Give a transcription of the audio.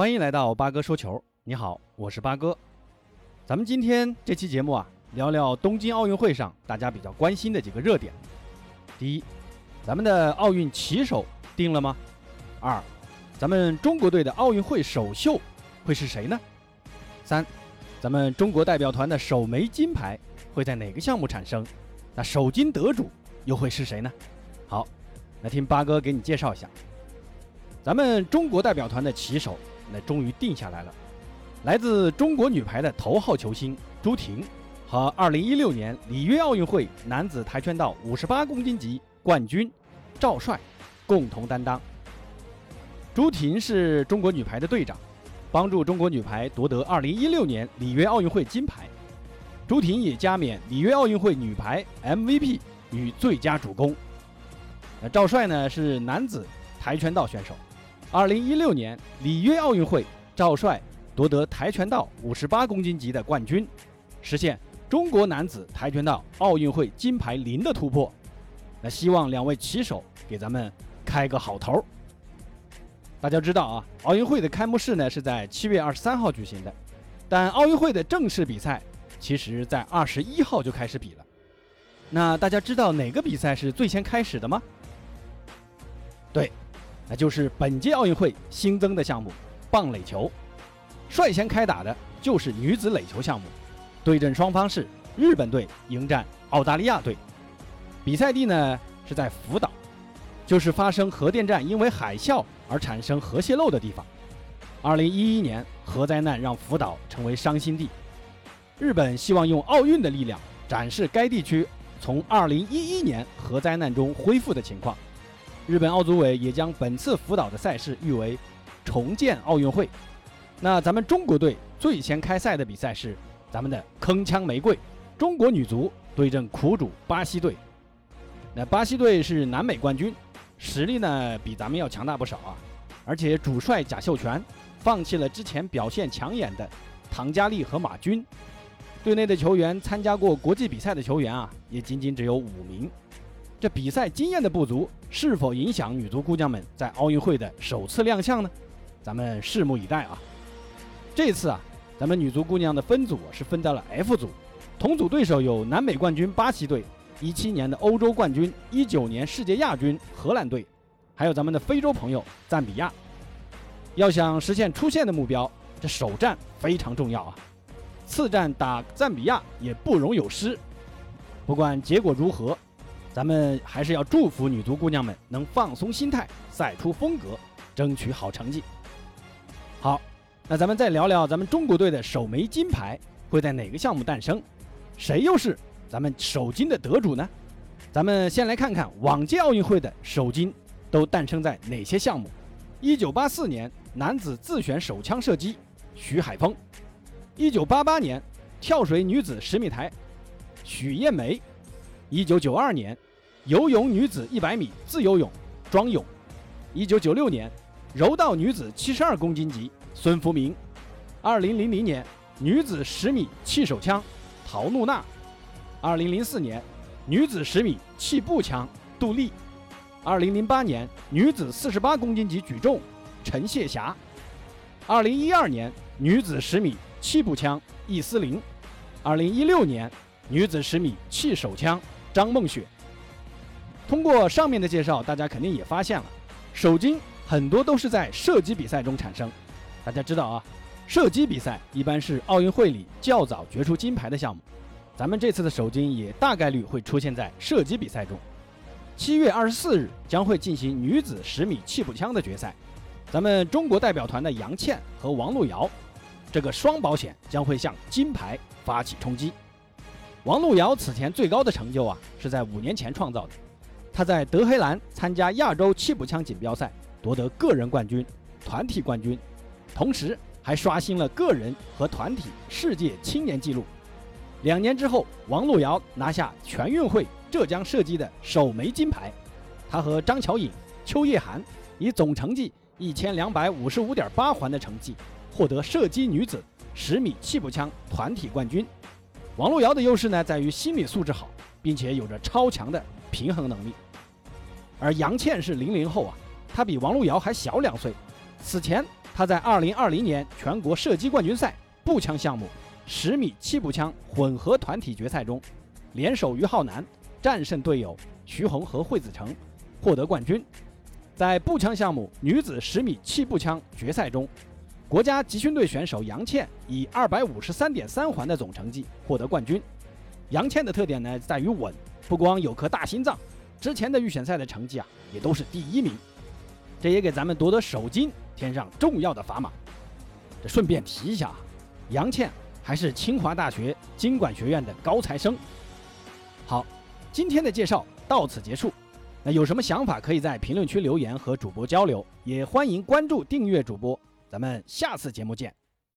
欢迎来到八哥说球。你好，我是八哥。咱们今天这期节目啊，聊聊东京奥运会上大家比较关心的几个热点。第一，咱们的奥运旗手定了吗？二，咱们中国队的奥运会首秀会是谁呢？三，咱们中国代表团的首枚金牌会在哪个项目产生？那首金得主又会是谁呢？好，来听八哥给你介绍一下，咱们中国代表团的旗手。那终于定下来了，来自中国女排的头号球星朱婷和2016年里约奥运会男子跆拳道58公斤级冠军赵帅共同担当。朱婷是中国女排的队长，帮助中国女排夺得2016年里约奥运会金牌。朱婷也加冕里约奥运会女排 MVP 与最佳主攻。那赵帅呢是男子跆拳道选手。二零一六年里约奥运会，赵帅夺得跆拳道五十八公斤级的冠军，实现中国男子跆拳道奥运会金牌零的突破。那希望两位棋手给咱们开个好头。大家知道啊，奥运会的开幕式呢是在七月二十三号举行的，但奥运会的正式比赛其实在二十一号就开始比了。那大家知道哪个比赛是最先开始的吗？对。那就是本届奥运会新增的项目——棒垒球，率先开打的就是女子垒球项目，对阵双方是日本队迎战澳大利亚队，比赛地呢是在福岛，就是发生核电站因为海啸而产生核泄漏的地方。二零一一年核灾难让福岛成为伤心地，日本希望用奥运的力量展示该地区从二零一一年核灾难中恢复的情况。日本奥组委也将本次福岛的赛事誉为“重建奥运会”。那咱们中国队最先开赛的比赛是咱们的铿锵玫瑰中国女足对阵苦主巴西队。那巴西队是南美冠军，实力呢比咱们要强大不少啊。而且主帅贾秀全放弃了之前表现抢眼的唐佳丽和马军，队内的球员参加过国际比赛的球员啊，也仅仅只有五名。这比赛经验的不足，是否影响女足姑娘们在奥运会的首次亮相呢？咱们拭目以待啊！这次啊，咱们女足姑娘的分组是分到了 F 组，同组对手有南美冠军巴西队、一七年的欧洲冠军、一九年世界亚军荷兰队，还有咱们的非洲朋友赞比亚。要想实现出线的目标，这首战非常重要啊！次战打赞比亚也不容有失。不管结果如何。咱们还是要祝福女足姑娘们能放松心态，赛出风格，争取好成绩。好，那咱们再聊聊咱们中国队的首枚金牌会在哪个项目诞生？谁又是咱们首金的得主呢？咱们先来看看往届奥运会的首金都诞生在哪些项目。一九八四年男子自选手枪射击，徐海峰；一九八八年跳水女子十米台，许艳梅。一九九二年，游泳女子一百米自由泳，庄泳；一九九六年，柔道女子七十二公斤级，孙福明；二零零零年，女子十米气手枪，陶露娜；二零零四年，女子十米气步枪，杜丽；二零零八年，女子四十八公斤级举重，陈谢霞；二零一二年，女子十米气步枪，易思玲；二零一六年，女子十米气手枪。张梦雪，通过上面的介绍，大家肯定也发现了，首金很多都是在射击比赛中产生。大家知道啊，射击比赛一般是奥运会里较早决出金牌的项目，咱们这次的首金也大概率会出现在射击比赛中。七月二十四日将会进行女子十米气步枪的决赛，咱们中国代表团的杨倩和王璐瑶，这个双保险将会向金牌发起冲击。王璐瑶此前最高的成就啊，是在五年前创造的。她在德黑兰参加亚洲气步枪锦标赛，夺得个人冠军、团体冠军，同时还刷新了个人和团体世界青年纪录。两年之后，王璐瑶拿下全运会浙江射击的首枚金牌。她和张巧颖、邱叶涵以总成绩一千两百五十五点八环的成绩，获得射击女子十米气步枪团体冠军。王璐瑶的优势呢，在于心理素质好，并且有着超强的平衡能力。而杨倩是零零后啊，她比王璐瑶还小两岁。此前她在2020年全国射击冠军赛步枪项目十米气步枪混合团体决赛中，联手于浩南战胜队友徐红和惠子成，获得冠军。在步枪项目女子十米气步枪决赛中，国家集训队选手杨倩以二百五十三点三环的总成绩获得冠军。杨倩的特点呢在于稳，不光有颗大心脏，之前的预选赛的成绩啊也都是第一名。这也给咱们夺得首金添上重要的砝码。这顺便提一下啊，杨倩还是清华大学经管学院的高材生。好，今天的介绍到此结束。那有什么想法，可以在评论区留言和主播交流，也欢迎关注订阅主播。咱们下次节目见。